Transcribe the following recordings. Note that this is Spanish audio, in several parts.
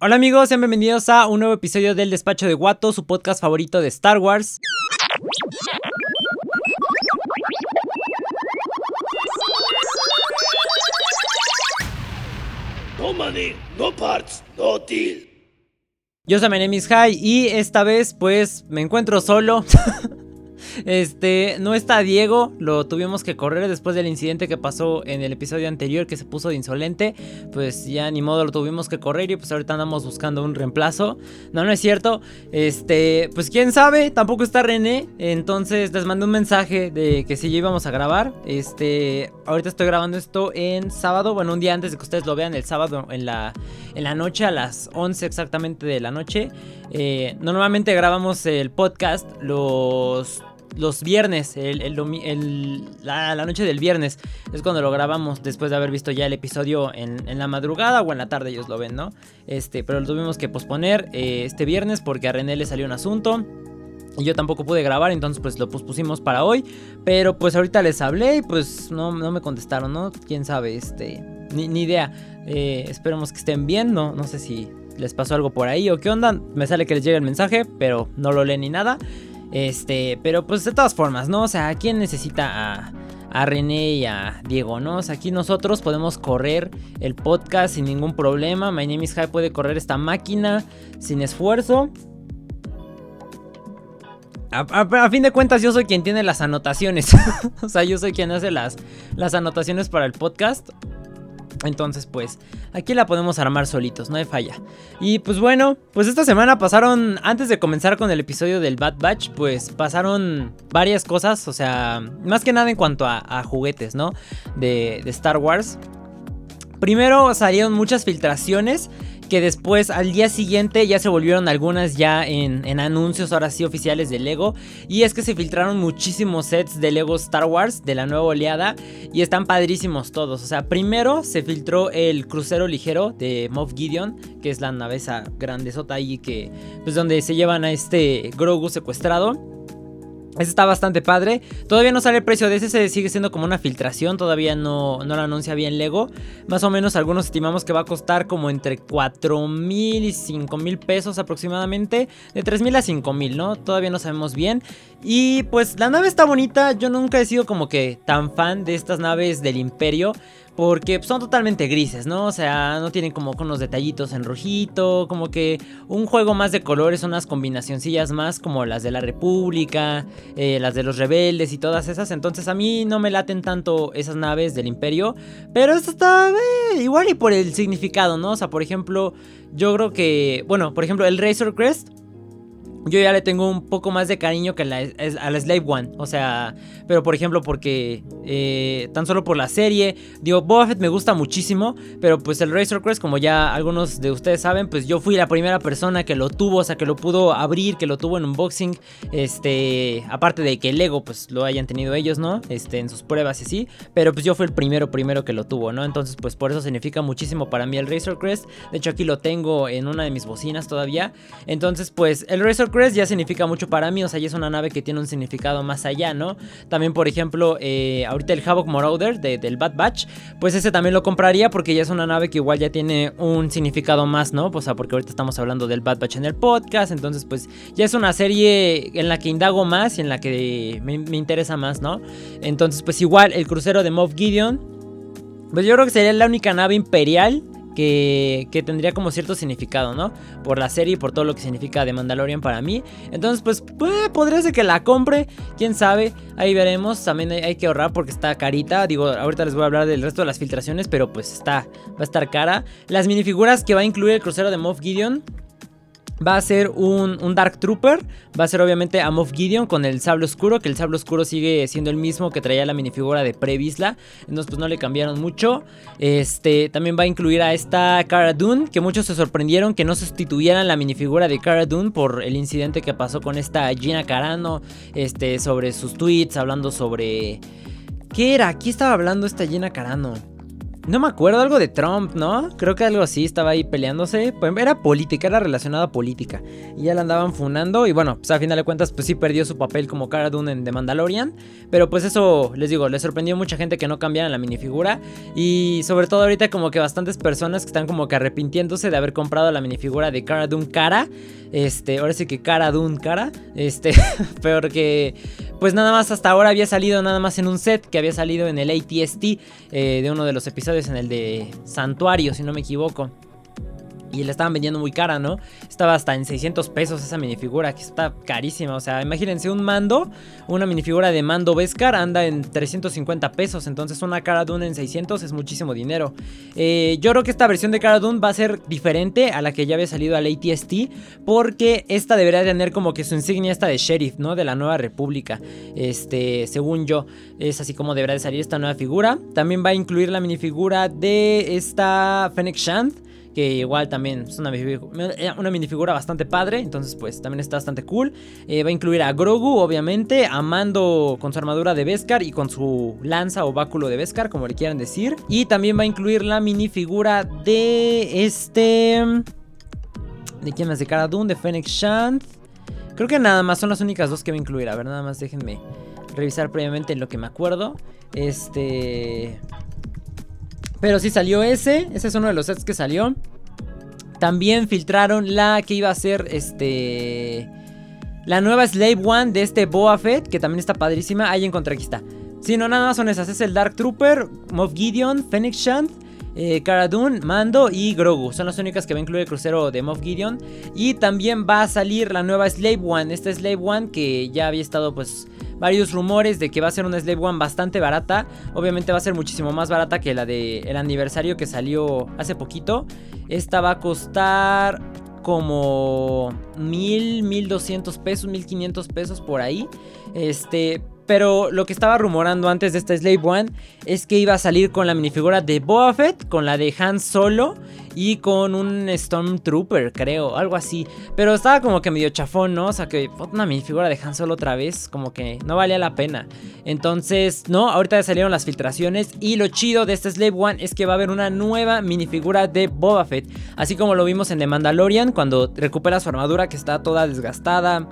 Hola amigos, sean bienvenidos a un nuevo episodio del Despacho de Guato, su podcast favorito de Star Wars. No money, no parts, no deal. Yo soy My High y esta vez pues me encuentro solo. Este, no está Diego, lo tuvimos que correr después del incidente que pasó en el episodio anterior que se puso de insolente. Pues ya ni modo lo tuvimos que correr y pues ahorita andamos buscando un reemplazo. No, no es cierto. Este, pues quién sabe, tampoco está René. Entonces les mandé un mensaje de que si ya íbamos a grabar. Este, ahorita estoy grabando esto en sábado, bueno, un día antes de que ustedes lo vean, el sábado en la, en la noche, a las 11 exactamente de la noche. Eh, normalmente grabamos el podcast los los viernes, la, noche del viernes, es cuando lo grabamos después de haber visto ya el episodio en, la madrugada o en la tarde, ellos lo ven, ¿no? Este, pero lo tuvimos que posponer eh, este viernes porque a René le salió un asunto. Y yo tampoco pude grabar, entonces pues lo pospusimos para hoy. Pero pues ahorita les hablé y pues no, no me contestaron, ¿no? Quién sabe, este. Ni, idea. Eh, esperemos que estén bien, no, no sé si les pasó algo por ahí o qué onda. Me sale que les llegue el mensaje, pero no lo leen ni nada. Este, pero pues de todas formas, ¿no? O sea, ¿quién necesita a, a René y a Diego, ¿no? O sea, aquí nosotros podemos correr el podcast sin ningún problema. My Name is High puede correr esta máquina sin esfuerzo. A, fin de cuentas, yo soy quien tiene las anotaciones. o sea, yo soy quien hace las, las anotaciones para el podcast. Entonces, pues, aquí la podemos armar solitos, no hay falla. Y pues bueno, pues esta semana pasaron, antes de comenzar con el episodio del Bad Batch, pues pasaron varias cosas, o sea, más que nada en cuanto a, juguetes, ¿no? De, de Star Wars. Primero salieron muchas filtraciones que después al día siguiente ya se volvieron algunas ya en, anuncios ahora sí oficiales de Lego. Y es que se filtraron muchísimos sets de Lego Star Wars de la nueva oleada y están padrísimos todos. O sea, primero se filtró el crucero ligero de Moff Gideon, que es la navesa grandezota ahí que pues donde se llevan a este Grogu secuestrado. Ese está bastante padre. Todavía no sale el precio de ese, se sigue siendo como una filtración. Todavía no, no lo anuncia bien Lego. Más o menos algunos estimamos que va a costar como entre 4 mil y 5 mil pesos aproximadamente. De 3 mil a 5 mil, ¿no? Todavía no sabemos bien. Y pues la nave está bonita. Yo nunca he sido como que tan fan de estas naves del imperio. Porque son totalmente grises, ¿no? O sea, no tienen como con detallitos en rojito. Como que un juego más de colores, unas combinacioncillas más como las de la República, eh, las de los rebeldes y todas esas. Entonces a mí no me laten tanto esas naves del Imperio. Pero esto está eh, igual y por el significado, ¿no? O sea, por ejemplo, yo creo que. Bueno, por ejemplo, el Razor Crest yo ya le tengo un poco más de cariño que a la, Slave One. O sea, pero por ejemplo, porque eh, tan solo por la serie, digo, Boba Fett me gusta muchísimo, pero pues el Razor Crest, como ya algunos de ustedes saben, pues yo fui la primera persona que lo tuvo, o sea, que lo pudo abrir, que lo tuvo en unboxing. Este, aparte de que el Lego, pues lo hayan tenido ellos, ¿no? Este, en sus pruebas y así, pero pues yo fui el primero, primero que lo tuvo, ¿no? Entonces, pues por eso significa muchísimo para mí el Razor Crest. De hecho, aquí lo tengo en una de mis bocinas todavía. Entonces, pues el Razor Crest ya significa mucho para mí, o sea, ya es una nave que tiene un significado más allá, ¿no? También, por ejemplo, eh, ahorita el Havoc Marauder del Bad Batch, pues ese también lo compraría porque ya es una nave que igual ya tiene un significado más, ¿no? O sea, porque ahorita estamos hablando del Bad Batch en el podcast, entonces pues ya es una serie en la que indago más y en la que me, me interesa más, ¿no? Entonces pues igual el crucero de Moff Gideon, pues yo creo que sería la única nave imperial que, tendría como cierto significado, ¿no? Por la serie y por todo lo que significa de Mandalorian para mí. Entonces, pues, pues podría ser que la compre, quién sabe, ahí veremos. También hay, hay, que ahorrar porque está carita. Digo, ahorita les voy a hablar del resto de las filtraciones, pero pues está, va a estar cara. Las minifiguras que va a incluir el crucero de Moff Gideon Va a ser un, Dark Trooper. Va a ser obviamente a Moff Gideon con el sable oscuro. Que el sable oscuro sigue siendo el mismo que traía la minifigura de Previsla. Entonces, pues no le cambiaron mucho. Este también va a incluir a esta Cara Dune. Que muchos se sorprendieron que no sustituyeran la minifigura de Cara Dune. Por el incidente que pasó con esta Gina Carano. Este, sobre sus tweets. Hablando sobre. ¿Qué era? Aquí estaba hablando esta Gina Carano? No me acuerdo, algo de Trump, ¿no? Creo que algo así, estaba ahí peleándose. Pues era política, era relacionada a política. Y ya la andaban funando. Y bueno, pues a final de cuentas, pues sí perdió su papel como Cara Dune en The Mandalorian. Pero pues eso, les digo, le sorprendió a mucha gente que no cambiaran la minifigura. Y sobre todo ahorita como que bastantes personas que están como que arrepintiéndose de haber comprado la minifigura de Cara Dune Cara. Este, ahora sí que Cara Dune Cara. Este, peor que pues nada más hasta ahora había salido nada más en un set que había salido en el ATST eh, de uno de los episodios en el de Santuario, si no me equivoco. Y la estaban vendiendo muy cara, ¿no? Estaba hasta en 600 pesos esa minifigura, que está carísima. O sea, imagínense un mando, una minifigura de mando Beskar anda en 350 pesos. Entonces una cara Dune en 600 es muchísimo dinero. Eh, yo creo que esta versión de cara Dune va a ser diferente a la que ya había salido al ATST. Porque esta debería tener como que su insignia esta de sheriff, ¿no? De la nueva república. Este, según yo, es así como deberá de salir esta nueva figura. También va a incluir la minifigura de esta Fennec Shand que igual también es una, una minifigura bastante padre, entonces pues también está bastante cool. Eh, va a incluir a Grogu, obviamente, a Mando con su armadura de Beskar y con su lanza o báculo de Beskar, como le quieran decir. Y también va a incluir la minifigura de este... ¿De quién más? De Cara Dune, de Fennec Shant. Creo que nada más son las únicas dos que va a incluir. A ver, nada más déjenme revisar previamente en lo que me acuerdo. Este... Pero sí salió ese. Ese es uno de los sets que salió. También filtraron la que iba a ser este. La nueva Slave One de este Boa Fett, que también está padrísima. Ahí encontré, aquí está. Sí, no, nada más son esas. Es el Dark Trooper, Moff Gideon, Phoenix Shant, eh, Mando y Grogu. Son las únicas que va a incluir el crucero de Moff Gideon. Y también va a salir la nueva Slave One. Esta Slave One que ya había estado pues varios rumores de que va a ser una Slave One bastante barata. Obviamente va a ser muchísimo más barata que la del aniversario que salió hace poquito. Esta va a costar como mil, mil doscientos pesos, mil quinientos pesos por ahí. Este, pero lo que estaba rumorando antes de esta Slave One es que iba a salir con la minifigura de Boba Fett, con la de Han Solo y con un Stormtrooper, creo, algo así. Pero estaba como que medio chafón, ¿no? O sea, que una minifigura de Han Solo otra vez, como que no valía la pena. Entonces, no, ahorita ya salieron las filtraciones y lo chido de esta Slave One es que va a haber una nueva minifigura de Boba Fett. Así como lo vimos en The Mandalorian, cuando recupera su armadura que está toda desgastada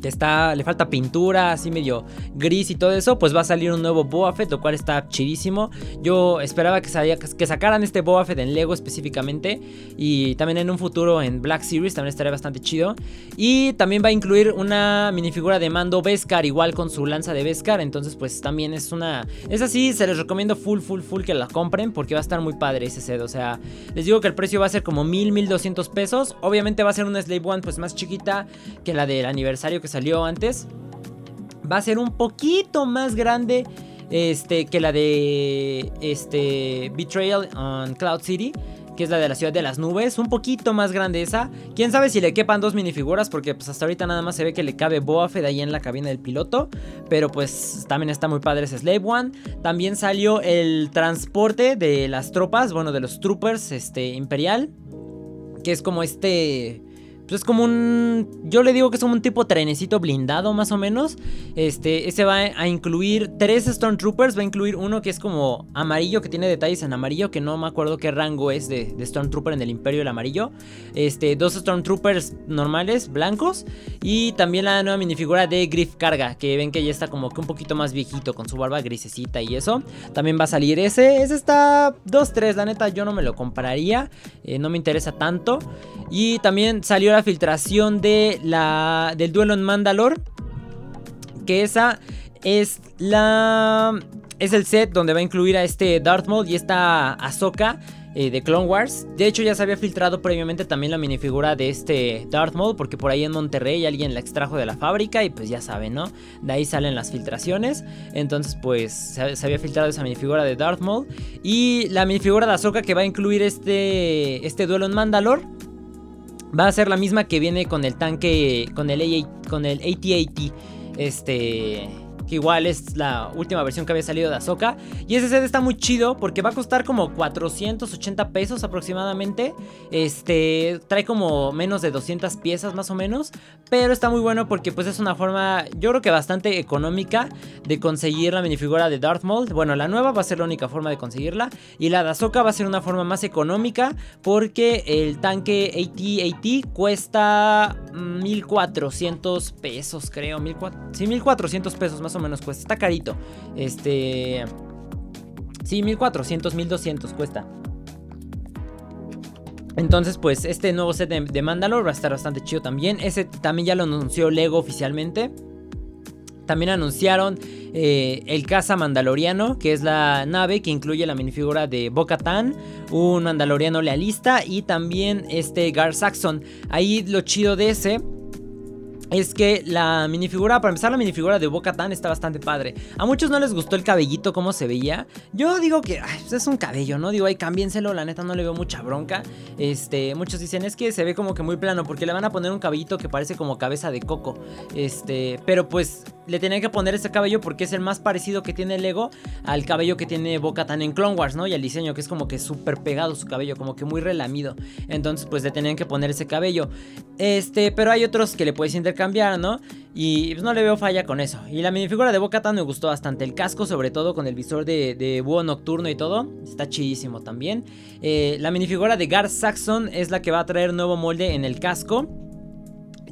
que está, le falta pintura, así medio gris y todo eso, pues va a salir un nuevo Boba lo cual está chidísimo. Yo esperaba que, que sacaran este Boba en Lego específicamente y también en un futuro en Black Series también estaría bastante chido. Y también va a incluir una minifigura de mando Beskar, igual con su lanza de Beskar, entonces pues también es una... Es así, se les recomiendo full, full, full que la compren porque va a estar muy padre ese set, o sea, les digo que el precio va a ser como 1000, 1200 pesos, obviamente va a ser una Slave One pues más chiquita que la del aniversario que salió antes. Va a ser un poquito más grande este, que la de este, Betrayal on Cloud City. Que es la de la ciudad de las nubes. Un poquito más grande esa. Quién sabe si le quepan dos minifiguras. Porque pues hasta ahorita nada más se ve que le cabe Boa ahí en la cabina del piloto. Pero pues también está muy padre ese Slave One. También salió el transporte de las tropas. Bueno, de los troopers este, imperial. Que es como este pues es como un. Yo le digo que es como un tipo trenecito blindado, más o menos. Este. Ese va a incluir tres Stormtroopers. Va a incluir uno que es como amarillo, que tiene detalles en amarillo. Que no me acuerdo qué rango es de, Stormtrooper en el Imperio del Amarillo. Este. Dos Stormtroopers normales, blancos. Y también la nueva minifigura de Griff Carga. Que ven que ya está como que un poquito más viejito. Con su barba grisecita y eso. También va a salir ese. Ese está 2-3. La neta, yo no me lo compraría. Eh, no me interesa tanto. Y también salió la filtración de la, del duelo en Mandalore. Que esa es la... Es el set donde va a incluir a este Darth Maul y esta Ahsoka eh, de Clone Wars. De hecho ya se había filtrado previamente también la minifigura de este Darth Maul porque por ahí en Monterrey alguien la extrajo de la fábrica y pues ya saben, ¿no? De ahí salen las filtraciones. Entonces pues se, había filtrado esa minifigura de Darth Maul y la minifigura de Ahsoka que va a incluir este, este duelo en Mandalore va a ser la misma que viene con el tanque, con el, con el AT-AT, este, que igual es la última versión que había salido de Ahsoka. Y ese set está muy chido porque va a costar como 480 pesos aproximadamente. Este trae como menos de 200 piezas más o menos, pero está muy bueno porque pues es una forma, yo creo que bastante económica de conseguir la minifigura de Darth Maul. Bueno, la nueva va a ser la única forma de conseguirla y la de Ahsoka va a ser una forma más económica porque el tanque AT-AT cuesta 1400 pesos, creo, 1400, sí, 1400 pesos más o menos cuesta. Está carito. Este. Sí, 1400, 1200 cuesta. Entonces, pues este nuevo set de, de, Mandalore va a estar bastante chido también. Ese también ya lo anunció Lego oficialmente. También anunciaron eh, el caza mandaloriano, que es la nave que incluye la minifigura de Bo-Katan, un mandaloriano lealista y también este Gar Saxon. Ahí lo chido de ese es que la minifigura, para empezar, la minifigura de Boca Tan está bastante padre. A muchos no les gustó el cabellito, cómo se veía. Yo digo que pues es un cabello, ¿no? Digo, ay, cámbienselo, la neta no le veo mucha bronca. Este, muchos dicen, es que se ve como que muy plano, porque le van a poner un cabellito que parece como cabeza de coco. Este, pero pues le tenían que poner ese cabello porque es el más parecido que tiene Lego al cabello que tiene Boca Tan en Clone Wars, ¿no? Y al diseño, que es como que súper pegado su cabello, como que muy relamido. Entonces, pues le tenían que poner ese cabello. Este, pero hay otros que le puedes intercambiar, ¿no? Y pues no le veo falla con eso. Y la minifigura de Boca me gustó bastante. El casco, sobre todo con el visor de, búho nocturno y todo, está chidísimo también. Eh, la minifigura de Gar Saxon es la que va a traer nuevo molde en el casco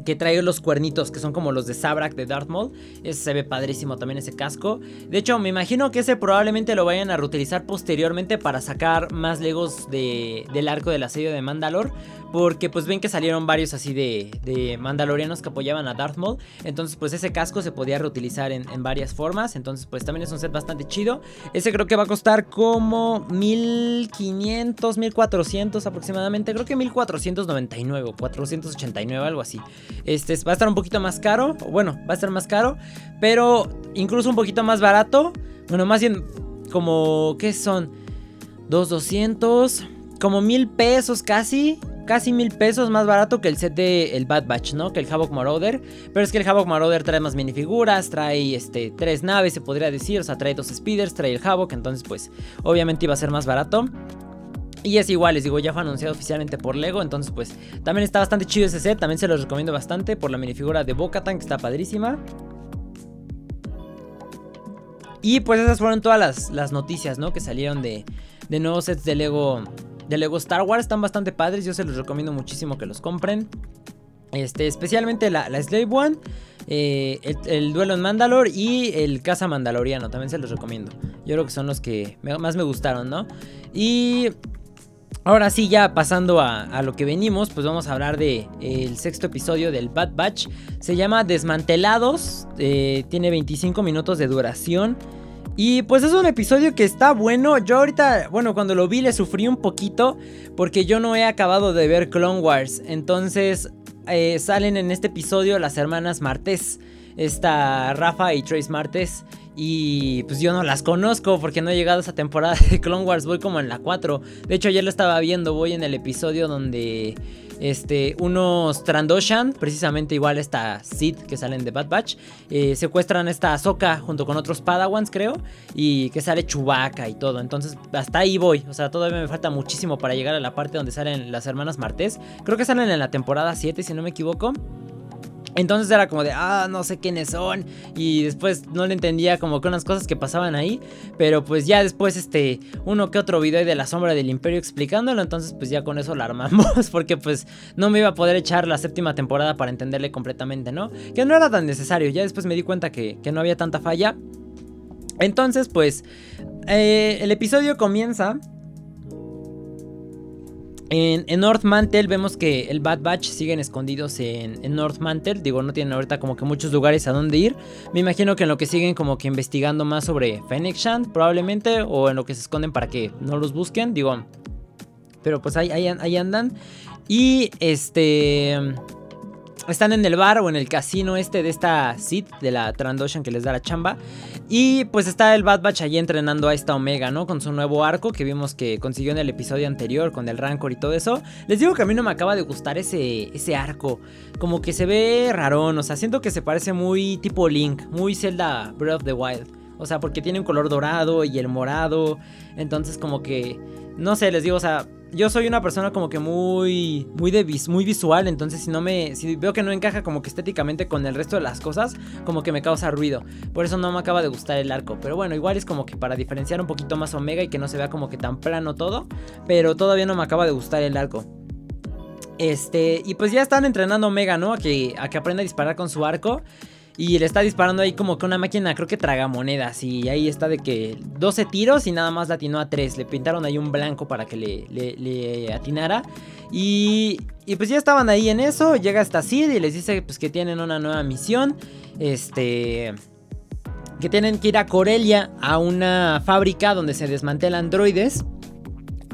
que trae los cuernitos que son como los de Sabrak de Darth Maul. Ese se ve padrísimo también ese casco. De hecho, me imagino que ese probablemente lo vayan a reutilizar posteriormente para sacar más Legos de, del arco del asedio de Mandalor. Porque pues ven que salieron varios así de, de mandalorianos que apoyaban a Darth Maul. Entonces pues ese casco se podía reutilizar en, en, varias formas. Entonces pues también es un set bastante chido. Ese creo que va a costar como 1500, 1400 aproximadamente. Creo que 1499 o 489, algo así. Este va a estar un poquito más caro. Bueno, va a estar más caro. Pero incluso un poquito más barato. Bueno, más bien como... ¿Qué son? 2200 como mil pesos casi casi mil pesos más barato que el set de el Bad Batch, ¿no? Que el Havoc Marauder. Pero es que el Havoc Marauder trae más minifiguras, trae este, tres naves, se podría decir. O sea, trae dos speeders, trae el Havoc. Entonces, pues, obviamente iba a ser más barato. Y es igual, les digo, ya fue anunciado oficialmente por Lego. Entonces, pues, también está bastante chido ese set. También se los recomiendo bastante por la minifigura de Bocatan, que está padrísima. Y pues esas fueron todas las, las noticias, ¿no? Que salieron de, de nuevos sets de Lego de Lego Star Wars. Están bastante padres, yo se los recomiendo muchísimo que los compren. Este, especialmente la, Slave One, eh, el, duelo en Mandalore y el caza mandaloriano, también se los recomiendo. Yo creo que son los que más me gustaron, ¿no? Y ahora sí, ya pasando a, lo que venimos, pues vamos a hablar del el sexto episodio del Bad Batch. Se llama Desmantelados, eh, tiene 25 minutos de duración. Y pues es un episodio que está bueno. Yo ahorita, bueno, cuando lo vi le sufrí un poquito porque yo no he acabado de ver Clone Wars. Entonces eh, salen en este episodio las hermanas Martes. Esta Rafa y Trace Martes. Y pues yo no las conozco porque no he llegado a esa temporada de Clone Wars. Voy como en la 4. De hecho, ayer lo estaba viendo. Voy en el episodio donde este, unos Trandoshan, precisamente igual esta Sid que salen de Bad Batch, eh, secuestran esta Ahsoka junto con otros Padawans, creo, y que sale Chewbacca y todo. Entonces, hasta ahí voy. O sea, todavía me falta muchísimo para llegar a la parte donde salen las hermanas Martés. Creo que salen en la temporada 7, si no me equivoco. Entonces era como de, ah, no sé quiénes son. Y después no le entendía como que unas cosas que pasaban ahí. Pero pues ya después, este, uno que otro video de la sombra del imperio explicándolo. Entonces pues ya con eso la armamos. Porque pues no me iba a poder echar la séptima temporada para entenderle completamente, ¿no? Que no era tan necesario. Ya después me di cuenta que, no había tanta falla. Entonces pues eh, el episodio comienza en, North Mantle vemos que el Bad Batch siguen escondidos en, North Mantle. Digo, no tienen ahorita como que muchos lugares a donde ir. Me imagino que en lo que siguen como que investigando más sobre Fennec Shand, probablemente. O en lo que se esconden para que no los busquen. Digo, pero pues ahí, ahí andan. Y este... están en el bar o en el casino este de esta Sid de la Trandoshan que les da la chamba. Y pues está el Bad Batch allí entrenando a esta Omega, ¿no? Con su nuevo arco que vimos que consiguió en el episodio anterior con el Rancor y todo eso. Les digo que a mí no me acaba de gustar ese, ese arco. Como que se ve rarón, o sea, siento que se parece muy tipo Link, muy Zelda Breath of the Wild. O sea, porque tiene un color dorado y el morado. Entonces como que, no sé, les digo, o sea, yo soy una persona como que muy muy de muy visual, entonces si no me si veo que no encaja como que estéticamente con el resto de las cosas, como que me causa ruido. Por eso no me acaba de gustar el arco, pero bueno, igual es como que para diferenciar un poquito más Omega y que no se vea como que tan plano todo, pero todavía no me acaba de gustar el arco. Este, y pues ya están entrenando Omega, ¿no? A que a que aprenda a disparar con su arco. Y le está disparando ahí como que una máquina, creo que traga monedas. Y ahí está de que 12 tiros y nada más la atinó a 3. Le pintaron ahí un blanco para que le, le, atinara. Y, y, pues ya estaban ahí en eso. Llega hasta Sid y les dice pues que tienen una nueva misión. Este que tienen que ir a Corelia a una fábrica donde se desmantelan droides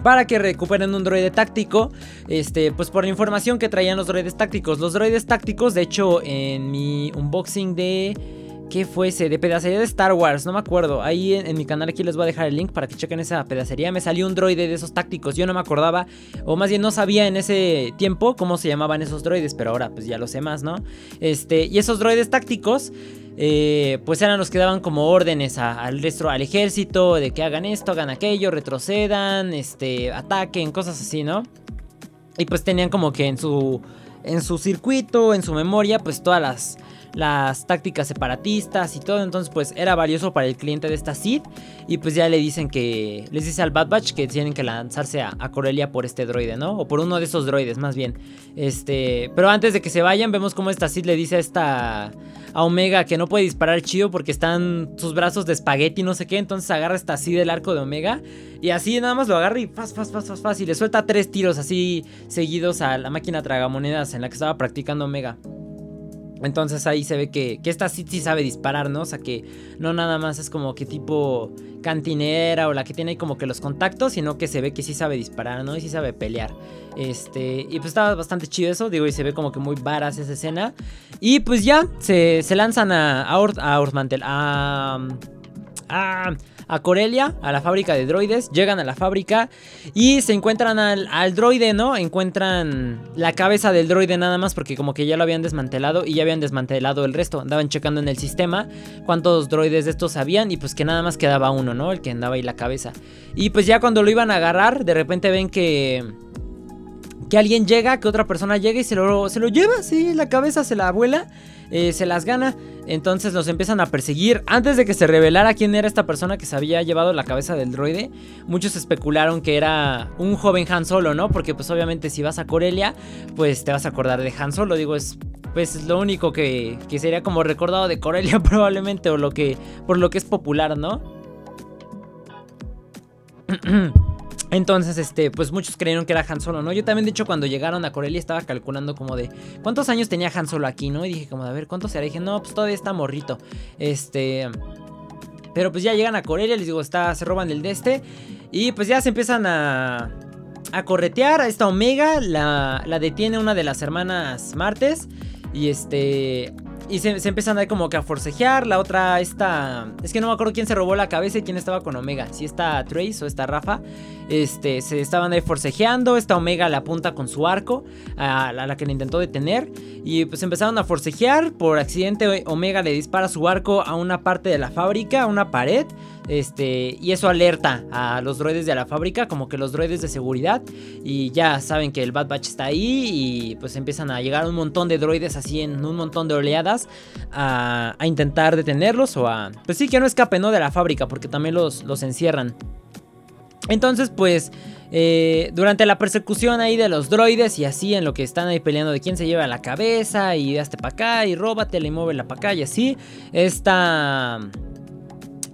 para que recuperen un droide táctico. Este, pues por la información que traían los droides tácticos. Los droides tácticos, de hecho, en mi unboxing de. ¿Qué fuese? De pedacería de Star Wars, no me acuerdo. Ahí en, mi canal aquí les voy a dejar el link para que chequen esa pedacería. Me salió un droide de esos tácticos. Yo no me acordaba, o más bien no sabía en ese tiempo cómo se llamaban esos droides, pero ahora pues ya lo sé más, ¿no? Este, y esos droides tácticos eh, pues eran los que daban como órdenes al resto, al ejército, de que hagan esto, hagan aquello, retrocedan, este, ataquen, cosas así, ¿no? Y pues tenían como que en su, en su circuito, en su memoria, pues todas las, las tácticas separatistas y todo. Entonces, pues era valioso para el cliente de esta Sid. Y pues ya le dicen que. Les dice al Bad Batch que tienen que lanzarse a, Corelia por este droide, ¿no? O por uno de esos droides, más bien. Este. Pero antes de que se vayan, vemos como esta Sid le dice a esta. A Omega que no puede disparar chido porque están sus brazos de espagueti, no sé qué. Entonces agarra esta Sid del arco de Omega. Y así nada más lo agarra y faz, faz, faz, faz. Y le suelta tres tiros así seguidos a la máquina tragamonedas en la que estaba practicando Omega. Entonces ahí se ve que, que esta sí, sí sabe disparar, ¿no? O sea que no nada más es como que tipo cantinera o la que tiene como que los contactos, sino que se ve que sí sabe disparar, ¿no? Y sí sabe pelear. Este, y pues estaba bastante chido eso, digo, y se ve como que muy varas esa escena. Y pues ya, se, lanzan a, a, a Ortmantel, a, a a Corelia, a la fábrica de droides. Llegan a la fábrica y se encuentran al, droide, ¿no? Encuentran la cabeza del droide nada más porque como que ya lo habían desmantelado y ya habían desmantelado el resto. Andaban checando en el sistema cuántos droides de estos habían y pues que nada más quedaba uno, ¿no? El que andaba ahí la cabeza. Y pues ya cuando lo iban a agarrar, de repente ven que que alguien llega, que otra persona llega y se lo, se lo lleva, sí, la cabeza se la abuela, eh, se las gana. Entonces los empiezan a perseguir. Antes de que se revelara quién era esta persona que se había llevado la cabeza del droide, muchos especularon que era un joven Han Solo, ¿no? Porque pues obviamente si vas a Corelia, pues te vas a acordar de Han Solo. Digo, es pues lo único que, que sería como recordado de Corelia probablemente, o lo que, por lo que es popular, ¿no? Entonces, este, pues muchos creyeron que era Han Solo, ¿no? Yo también, de hecho, cuando llegaron a Corelia estaba calculando como de cuántos años tenía Han Solo aquí, ¿no? Y dije como, a ver, ¿cuántos será? Y dije, no, pues todavía está morrito. Este... Pero pues ya llegan a Corelia, les digo, está, se roban el de este. Y pues ya se empiezan a, a corretear a esta Omega. La, la detiene una de las hermanas Martes. Y este. Y se, empiezan a como que a forcejear. La otra, esta. Es que no me acuerdo quién se robó la cabeza y quién estaba con Omega. Si esta Trace o esta Rafa. Este, se estaban ahí forcejeando. Esta Omega la apunta con su arco a la, que le intentó detener. Y pues empezaron a forcejear. Por accidente, Omega le dispara su arco a una parte de la fábrica, a una pared. Este, y eso alerta a los droides de la fábrica, como que los droides de seguridad. Y ya saben que el Bad Batch está ahí. Y pues empiezan a llegar un montón de droides así en un montón de oleadas. A, intentar detenerlos o a. Pues sí, que no escapen ¿no? de la fábrica, porque también los, los encierran. Entonces, pues, eh, durante la persecución ahí de los droides y así, en lo que están ahí peleando de quién se lleva la cabeza y hazte para acá y róbatela y muévela para acá y así, esta,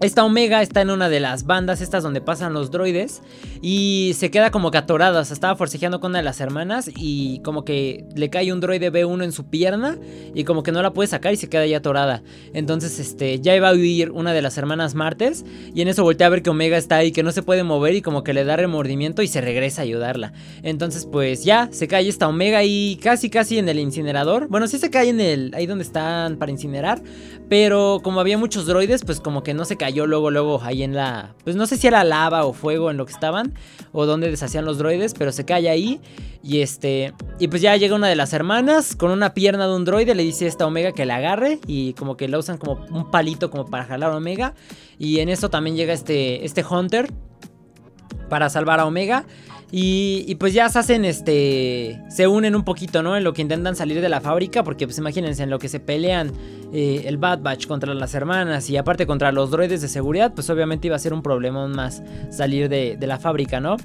esta Omega está en una de las bandas estas donde pasan los droides y se queda como que atorada, o sea, estaba forcejeando con una de las hermanas y como que le cae un droide B1 en su pierna y como que no la puede sacar y se queda ya atorada. Entonces, este, ya iba a huir una de las hermanas Martes y en eso voltea a ver que Omega está ahí, que no se puede mover y como que le da remordimiento y se regresa a ayudarla. Entonces, pues ya, se cae esta Omega y casi casi en el incinerador. Bueno, sí se cae en el, ahí donde están para incinerar, pero como había muchos droides, pues como que no se cayó luego, luego ahí en la... Pues no sé si era lava o fuego en lo que estaban. O donde deshacían los droides. Pero se cae ahí. Y este... Y pues ya llega una de las hermanas con una pierna de un droide. Le dice a esta Omega que la agarre. Y como que la usan como un palito como para jalar a Omega. Y en eso también llega este, este Hunter. Para salvar a Omega. Y, pues ya se hacen, este, se unen un poquito, ¿no? En lo que intentan salir de la fábrica, porque pues imagínense, en lo que se pelean eh, el Bad Batch contra las hermanas y aparte contra los droides de seguridad, pues obviamente iba a ser un problema más salir de, la fábrica, ¿no?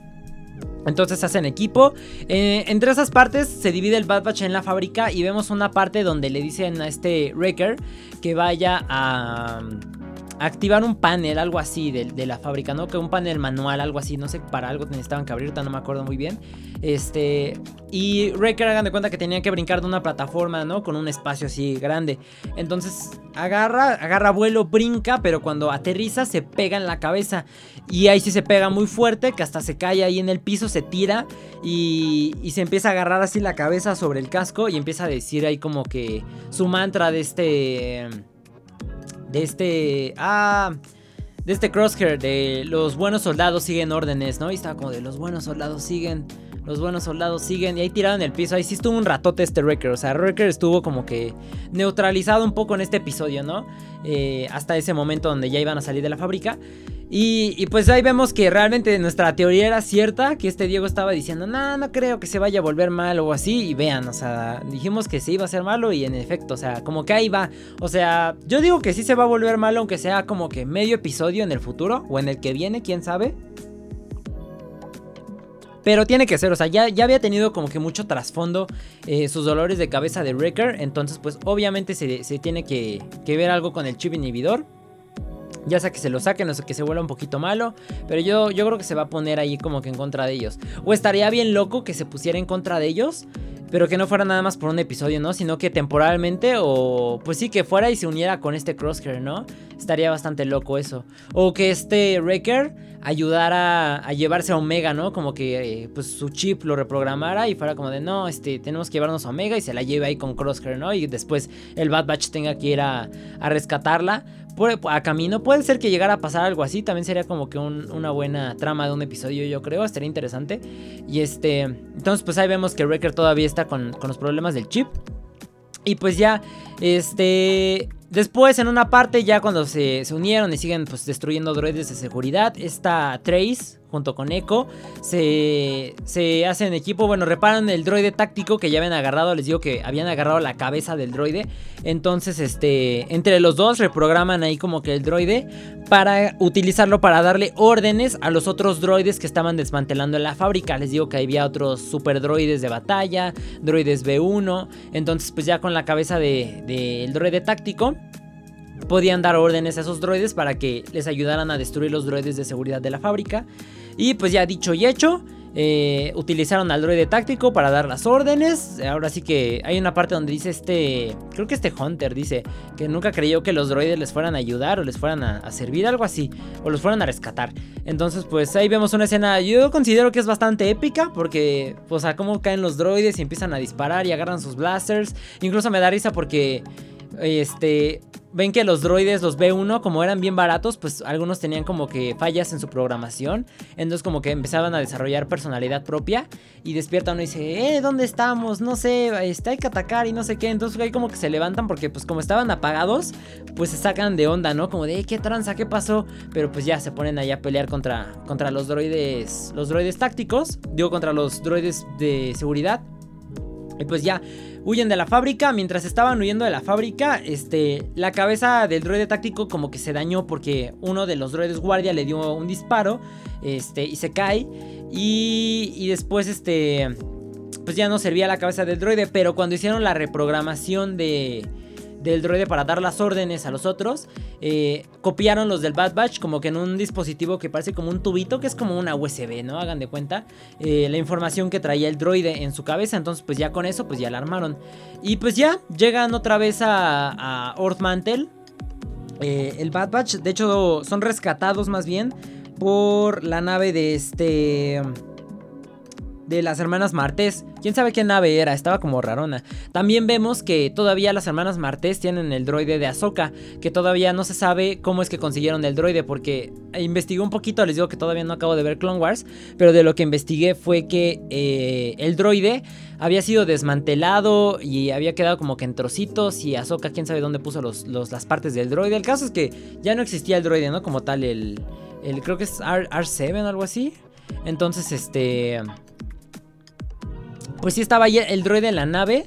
Entonces hacen equipo. Eh, entre esas partes se divide el Bad Batch en la fábrica y vemos una parte donde le dicen a este Wrecker que vaya a activar un panel, algo así de, la fábrica, ¿no? Que un panel manual, algo así, no sé, para algo necesitaban que abrir, no me acuerdo muy bien. Este, y Wrecker hagan de cuenta que tenían que brincar de una plataforma, ¿no? Con un espacio así grande. Entonces agarra, agarra vuelo, brinca, pero cuando aterriza se pega en la cabeza. Y ahí sí se pega muy fuerte, que hasta se cae ahí en el piso, se tira y, y se empieza a agarrar así la cabeza sobre el casco y empieza a decir ahí como que su mantra de este de este... Ah, de este crosshair, de los buenos soldados siguen órdenes, ¿no? Y estaba como de los buenos soldados siguen, los buenos soldados siguen. Y ahí tirado en el piso, ahí sí estuvo un ratote este Wrecker. O sea, Wrecker estuvo como que neutralizado un poco en este episodio, ¿no? Eh, hasta ese momento donde ya iban a salir de la fábrica. Y, pues ahí vemos que realmente nuestra teoría era cierta, que este Diego estaba diciendo, no, no creo que se vaya a volver malo o así, y vean, o sea, dijimos que se iba a ser malo y en efecto, o sea, como que ahí va, o sea, yo digo que sí se va a volver malo, aunque sea como que medio episodio en el futuro, o en el que viene, quién sabe. Pero tiene que ser, o sea, ya, ya había tenido como que mucho trasfondo eh, sus dolores de cabeza de Wrecker. Entonces, pues obviamente se, tiene que, que, ver algo con el chip inhibidor. Ya sea que se lo saquen o que se vuelva un poquito malo. Pero yo, yo creo que se va a poner ahí como que en contra de ellos. O estaría bien loco que se pusiera en contra de ellos. Pero que no fuera nada más por un episodio, ¿no? Sino que temporalmente o pues sí que fuera y se uniera con este Crosshair, ¿no? Estaría bastante loco eso. O que este Wrecker ayudara a llevarse a Omega, ¿no? Como que eh, pues su chip lo reprogramara y fuera como de, no, este, tenemos que llevarnos a Omega y se la lleve ahí con Crosshair, ¿no? Y después el Bad Batch tenga que ir a, a rescatarla a camino. Puede ser que llegara a pasar algo así. También sería como que una buena trama de un episodio, yo creo. Estaría interesante. Y este. Entonces, pues ahí vemos que Wrecker todavía está con, con los problemas del chip. Y pues ya. Este. Después, en una parte, ya cuando se, se unieron y siguen pues, destruyendo droides de seguridad, esta Trace junto con Echo, se, se hacen equipo, bueno, reparan el droide táctico que ya habían agarrado, les digo que habían agarrado la cabeza del droide, entonces, este, entre los dos reprograman ahí como que el droide para utilizarlo para darle órdenes a los otros droides que estaban desmantelando la fábrica, les digo que había otros super droides de batalla, droides B1, entonces pues ya con la cabeza del de, droide táctico, podían dar órdenes a esos droides para que les ayudaran a destruir los droides de seguridad de la fábrica. Y pues ya dicho y hecho, eh, utilizaron al droide táctico para dar las órdenes. Ahora sí que hay una parte donde dice este, creo que este Hunter dice que nunca creyó que los droides les fueran a ayudar o les fueran a, servir, algo así, o los fueran a rescatar. Entonces pues ahí vemos una escena, yo considero que es bastante épica porque, pues a cómo caen los droides y empiezan a disparar y agarran sus blasters. Incluso me da risa porque, este, ven que los droides, los B1, como eran bien baratos, pues algunos tenían como que fallas en su programación. Entonces como que empezaban a desarrollar personalidad propia. Y despierta uno y dice, eh, ¿dónde estamos? No sé, este, hay que atacar y no sé qué. Entonces ahí como que se levantan porque pues como estaban apagados, pues se sacan de onda, ¿no? Como de, ¿qué tranza? ¿Qué pasó? Pero pues ya se ponen ahí a pelear contra, contra los droides, los droides tácticos. Digo, contra los droides de seguridad. Y pues ya huyen de la fábrica. Mientras estaban huyendo de la fábrica, este, la cabeza del droide táctico como que se dañó porque uno de los droides guardia le dio un disparo este, y se cae. Y, y después, este, pues ya no servía la cabeza del droide. Pero cuando hicieron la reprogramación de del droide para dar las órdenes a los otros, eh, copiaron los del Bad Batch como que en un dispositivo que parece como un tubito, que es como una USB, ¿no? Hagan de cuenta eh, la información que traía el droide en su cabeza, entonces pues ya con eso pues ya la armaron. Y pues ya llegan otra vez a, a Mantle. Eh, el Bad Batch, de hecho, son rescatados más bien por la nave de este de las hermanas Martés. Quién sabe qué nave era, estaba como rarona. También vemos que todavía las hermanas Martés tienen el droide de Ahsoka, que todavía no se sabe cómo es que consiguieron el droide, porque investigué un poquito, les digo que todavía no acabo de ver Clone Wars, pero de lo que investigué fue que eh, el droide había sido desmantelado y había quedado como que en trocitos y Ahsoka quién sabe dónde puso los, las partes del droide. El caso es que ya no existía el droide, ¿no? Como tal, el, el creo que es R, R7 o algo así. Entonces, este pues sí estaba ahí el droide en la nave.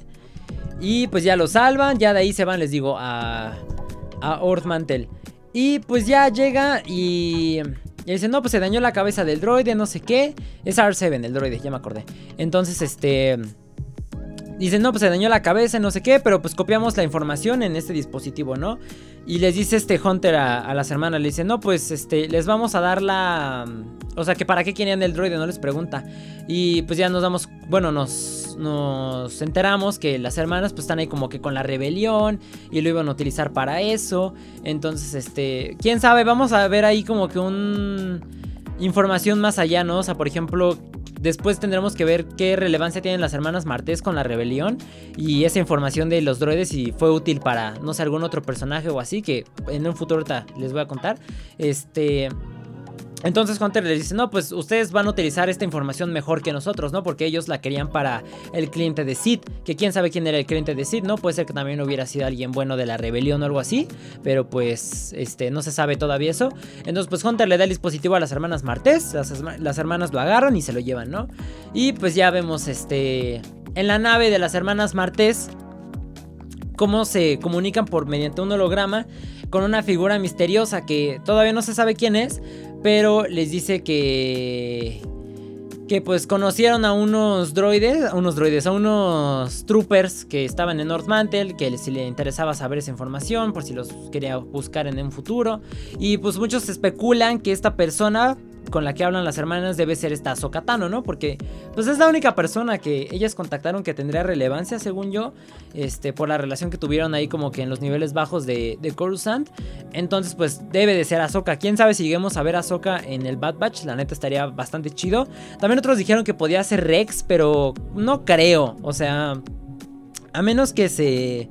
Y pues ya lo salvan, ya de ahí se van, les digo, a, a. Y pues ya llega y, y dice, no, pues se dañó la cabeza del droide, no sé qué. Es R7 el droide, ya me acordé. Entonces, este... Dicen, no, pues se dañó la cabeza, no sé qué, pero pues copiamos la información en este dispositivo, ¿no? Y les dice este Hunter a, las hermanas, le dice, no, pues este, les vamos a dar la... O sea, que para qué querían el droide, no les pregunta. Y pues ya nos damos, bueno, nos, nos enteramos que las hermanas pues están ahí como que con la rebelión y lo iban a utilizar para eso. Entonces, este, quién sabe, vamos a ver ahí como que un... Información más allá, ¿no? O sea, por ejemplo, Después tendremos que ver qué relevancia tienen las hermanas Martés con la rebelión y esa información de los droides si fue útil para, no sé, algún otro personaje o así que en un futuro les voy a contar. Este... Entonces Hunter les dice, no, pues ustedes van a utilizar esta información mejor que nosotros, ¿no? Porque ellos la querían para el cliente de Sid, que quién sabe quién era el cliente de Sid, ¿no? Puede ser que también hubiera sido alguien bueno de la rebelión o algo así, pero pues, este, no se sabe todavía eso. Entonces, pues Hunter le da el dispositivo a las hermanas Martés, las, hermanas lo agarran y se lo llevan, ¿no? Y pues ya vemos, este, en la nave de las hermanas Martés, cómo se comunican por mediante un holograma con una figura misteriosa que todavía no se sabe quién es, pero les dice que que pues conocieron a unos droides, a unos droides, a unos troopers que estaban en North Mantle, que si le interesaba saber esa información, por si los quería buscar en un futuro. Y pues muchos especulan que esta persona con la que hablan las hermanas debe ser esta Sokatano, ¿no? Porque pues es la única persona que ellas contactaron que tendría relevancia, según yo, este, por la relación que tuvieron ahí como que en los niveles bajos de, de Coruscant. Entonces pues debe de ser Ahsoka. Quién sabe si lleguemos a ver a Ahsoka en el Bad Batch, la neta estaría bastante chido. También otros dijeron que podía ser Rex, pero no creo, o sea, a menos que se...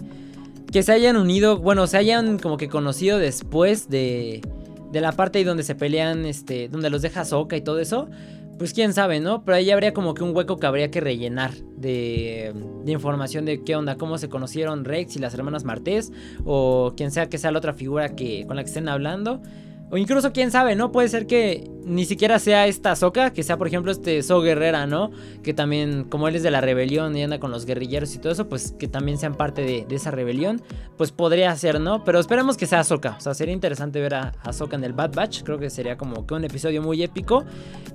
Que se hayan unido, bueno, se hayan como que conocido después de de la parte ahí donde se pelean, este, donde los deja Soka y todo eso, pues quién sabe, ¿no? Pero ahí habría como que un hueco que habría que rellenar de, de, información de qué onda, cómo se conocieron Rex y las hermanas Martés, o quien sea que sea la otra figura que, con la que estén hablando. O incluso, quién sabe, ¿no? Puede ser que ni siquiera sea esta Soca, que sea, por ejemplo, este So Guerrera, ¿no? Que también, como él es de la rebelión y anda con los guerrilleros y todo eso, pues que también sean parte de, esa rebelión. Pues podría ser, ¿no? Pero esperemos que sea Soca. O sea, sería interesante ver a, a en el Bad Batch. Creo que sería como que un episodio muy épico.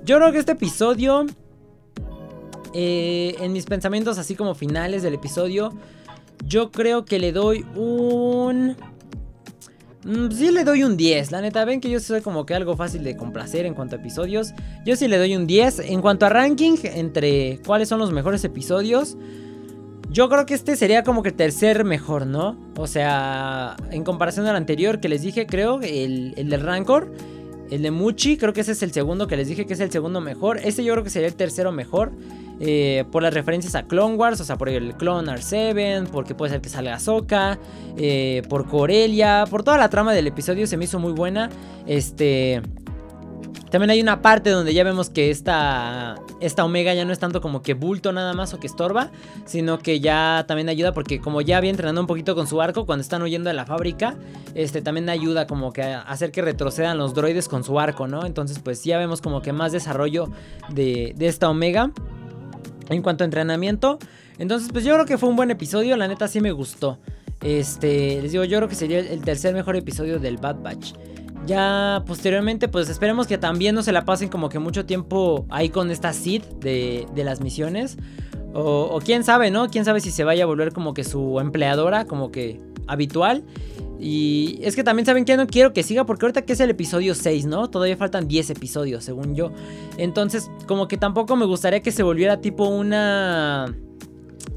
Yo creo que este episodio. Eh, en mis pensamientos, así como finales del episodio. Yo creo que le doy un. Mm, sí le doy un 10, la neta, ven que yo soy como que algo fácil de complacer en cuanto a episodios. Yo sí le doy un 10. En cuanto a ranking, entre cuáles son los mejores episodios, yo creo que este sería como que tercer mejor, ¿no? O sea, en comparación al anterior que les dije, creo, el, el del Rancor, el de Muchi, creo que ese es el segundo que les dije que es el segundo mejor. Este yo creo que sería el tercero mejor. Eh, por las referencias a Clone Wars, o sea, por el Clone R7, porque puede ser que salga Ahsoka, eh, por Corelia, por toda la trama del episodio se me hizo muy buena. Este. También hay una parte donde ya vemos que esta, esta Omega ya no es tanto como que bulto nada más o que estorba, sino que ya también ayuda porque como ya había entrenado un poquito con su arco cuando están huyendo de la fábrica, este también ayuda como que a hacer que retrocedan los droides con su arco, ¿no? Entonces pues ya vemos como que más desarrollo de, de esta Omega en cuanto a entrenamiento. Entonces, pues yo creo que fue un buen episodio, la neta sí me gustó. Este, les digo, yo creo que sería el tercer mejor episodio del Bad Batch. Ya posteriormente, pues esperemos que también no se la pasen como que mucho tiempo ahí con esta de, de las misiones. O, o, quién sabe, ¿no? Quién sabe si se vaya a volver como que su empleadora, como que habitual. Y es que también saben que no quiero que siga porque ahorita que es el episodio 6, ¿no? Todavía faltan 10 episodios, según yo. Entonces, como que tampoco me gustaría que se volviera tipo una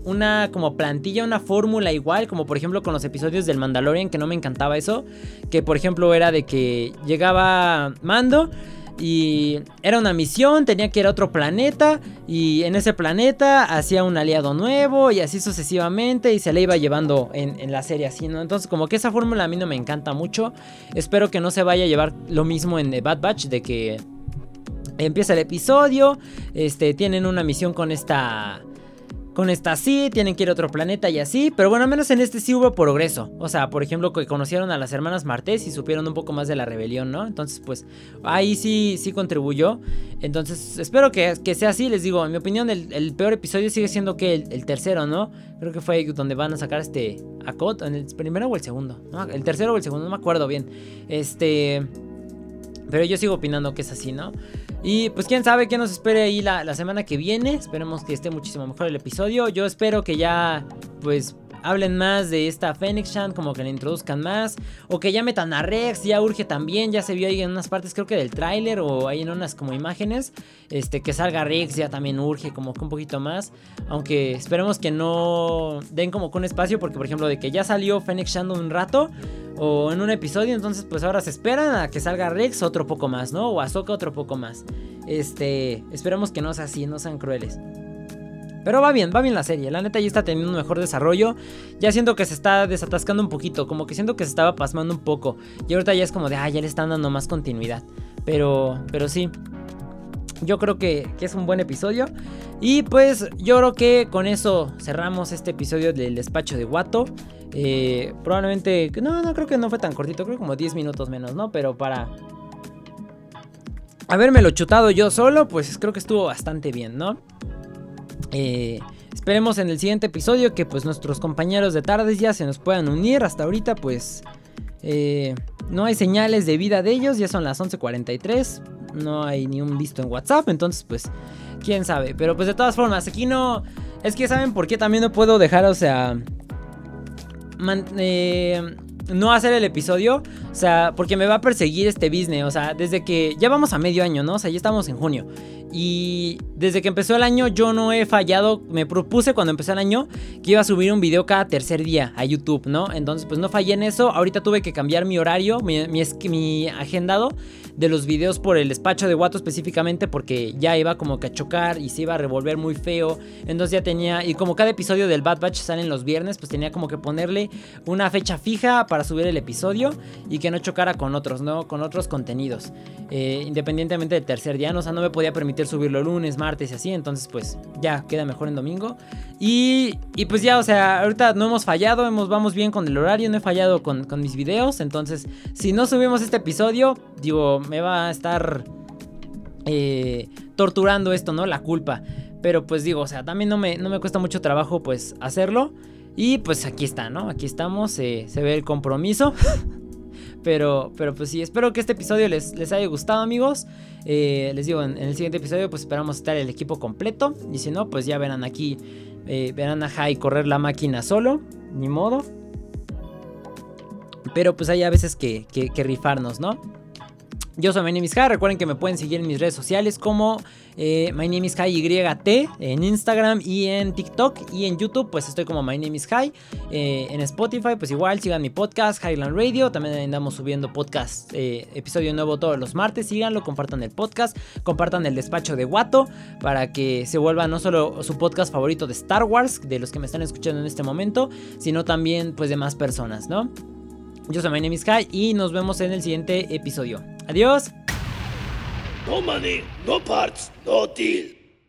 una como plantilla, una fórmula igual, como por ejemplo con los episodios del Mandalorian, que no me encantaba eso, que por ejemplo era de que llegaba Mando y era una misión, tenía que ir a otro planeta y en ese planeta hacía un aliado nuevo y así sucesivamente y se le iba llevando en, la serie así, ¿no? Entonces como que esa fórmula a mí no me encanta mucho, espero que no se vaya a llevar lo mismo en Bad Batch de que empieza el episodio, este, tienen una misión con esta con esta sí, tienen que ir a otro planeta y así. Pero bueno, al menos en este sí hubo progreso. O sea, por ejemplo, que conocieron a las hermanas Martés y supieron un poco más de la rebelión, ¿no? Entonces, pues ahí sí, sí contribuyó. Entonces, espero que, sea así. Les digo, en mi opinión, el, peor episodio sigue siendo que el, tercero, ¿no? Creo que fue donde van a sacar este a ¿En el primero o el segundo? el tercero o el segundo, no me acuerdo bien. Este. Pero yo sigo opinando que es así, ¿no? Y pues quién sabe qué nos espere ahí la, semana que viene. Esperemos que esté muchísimo mejor el episodio. Yo espero que ya pues hablen más de esta Phoenix Chan, como que la introduzcan más. O que ya metan a Rex, ya urge también. Ya se vio ahí en unas partes, creo que del tráiler o ahí en unas como imágenes. Este, que salga Rex ya también urge como que un poquito más. Aunque esperemos que no den como que un espacio, porque por ejemplo, de que ya salió Phoenix Chan un rato o en un episodio, entonces pues ahora se esperan a que salga Rex otro poco más, ¿no? O Ahsoka otro poco más. Este, esperemos que no sea así, no sean crueles. Pero va bien, va bien la serie. La neta ya está teniendo un mejor desarrollo. Ya siento que se está desatascando un poquito. Como que siento que se estaba pasmando un poco. Y ahorita ya es como de, ah, ya le están dando más continuidad. Pero, pero sí. Yo creo que, que, es un buen episodio. Y pues yo creo que con eso cerramos este episodio del despacho de Guato. Eh, probablemente, no, no creo que no fue tan cortito, creo como 10 minutos menos, ¿no? Pero para lo chutado yo solo, pues creo que estuvo bastante bien, ¿no? Eh, esperemos en el siguiente episodio que pues nuestros compañeros de tardes ya se nos puedan unir. Hasta ahorita pues eh, no hay señales de vida de ellos, ya son las 11.43. No hay ni un visto en WhatsApp, entonces pues quién sabe. Pero pues de todas formas, aquí no... Es que saben por qué también no puedo dejar, o sea eh, no hacer el episodio. O sea, porque me va a perseguir este business. O sea, desde que ya vamos a medio año, ¿no? O sea, ya estamos en junio. Y desde que empezó el año yo no he fallado. Me propuse cuando empezó el año que iba a subir un video cada tercer día a YouTube, ¿no? Entonces pues no fallé en eso. Ahorita tuve que cambiar mi horario, mi, mi, agendado de los videos por el despacho de Guato específicamente porque ya iba como que a chocar y se iba a revolver muy feo. Entonces ya tenía, y como cada episodio del Bad Batch sale en los viernes, pues tenía como que ponerle una fecha fija para subir el episodio y que no chocara con otros, ¿no? Con otros contenidos. Eh, independientemente del tercer día, ¿no? o sea, no me podía permitir subirlo lunes, martes y así, entonces pues ya queda mejor en domingo. Y, y pues ya, o sea, ahorita no hemos fallado, hemos, vamos bien con el horario, no he fallado con, con mis videos, entonces si no subimos este episodio, digo, me va a estar eh, torturando esto, ¿no? La culpa. Pero pues digo, o sea, también no me, no me cuesta mucho trabajo pues hacerlo. Y pues aquí está, ¿no? Aquí estamos, eh, se ve el compromiso. pero, pero pues sí, espero que este episodio les, les haya gustado amigos. Eh, les digo, en, el siguiente episodio pues esperamos estar el equipo completo. Y si no, pues ya verán aquí, verán a Jai correr la máquina solo. Ni modo. Pero pues hay a veces que, que rifarnos, ¿no? Yo soy My Recuerden que me pueden seguir en mis redes sociales como eh, My en Instagram y en TikTok. Y en YouTube, pues estoy como My. Eh, en Spotify, pues igual sigan mi podcast, Highland Radio. También andamos subiendo podcast, eh, episodio nuevo todos los martes. Síganlo, compartan el podcast, compartan el despacho de Guato para que se vuelva no solo su podcast favorito de Star Wars, de los que me están escuchando en este momento, sino también pues de más personas, ¿no? Yo soy My Name is Kai y nos vemos en el siguiente episodio. Adiós. No money, no parts, no deal.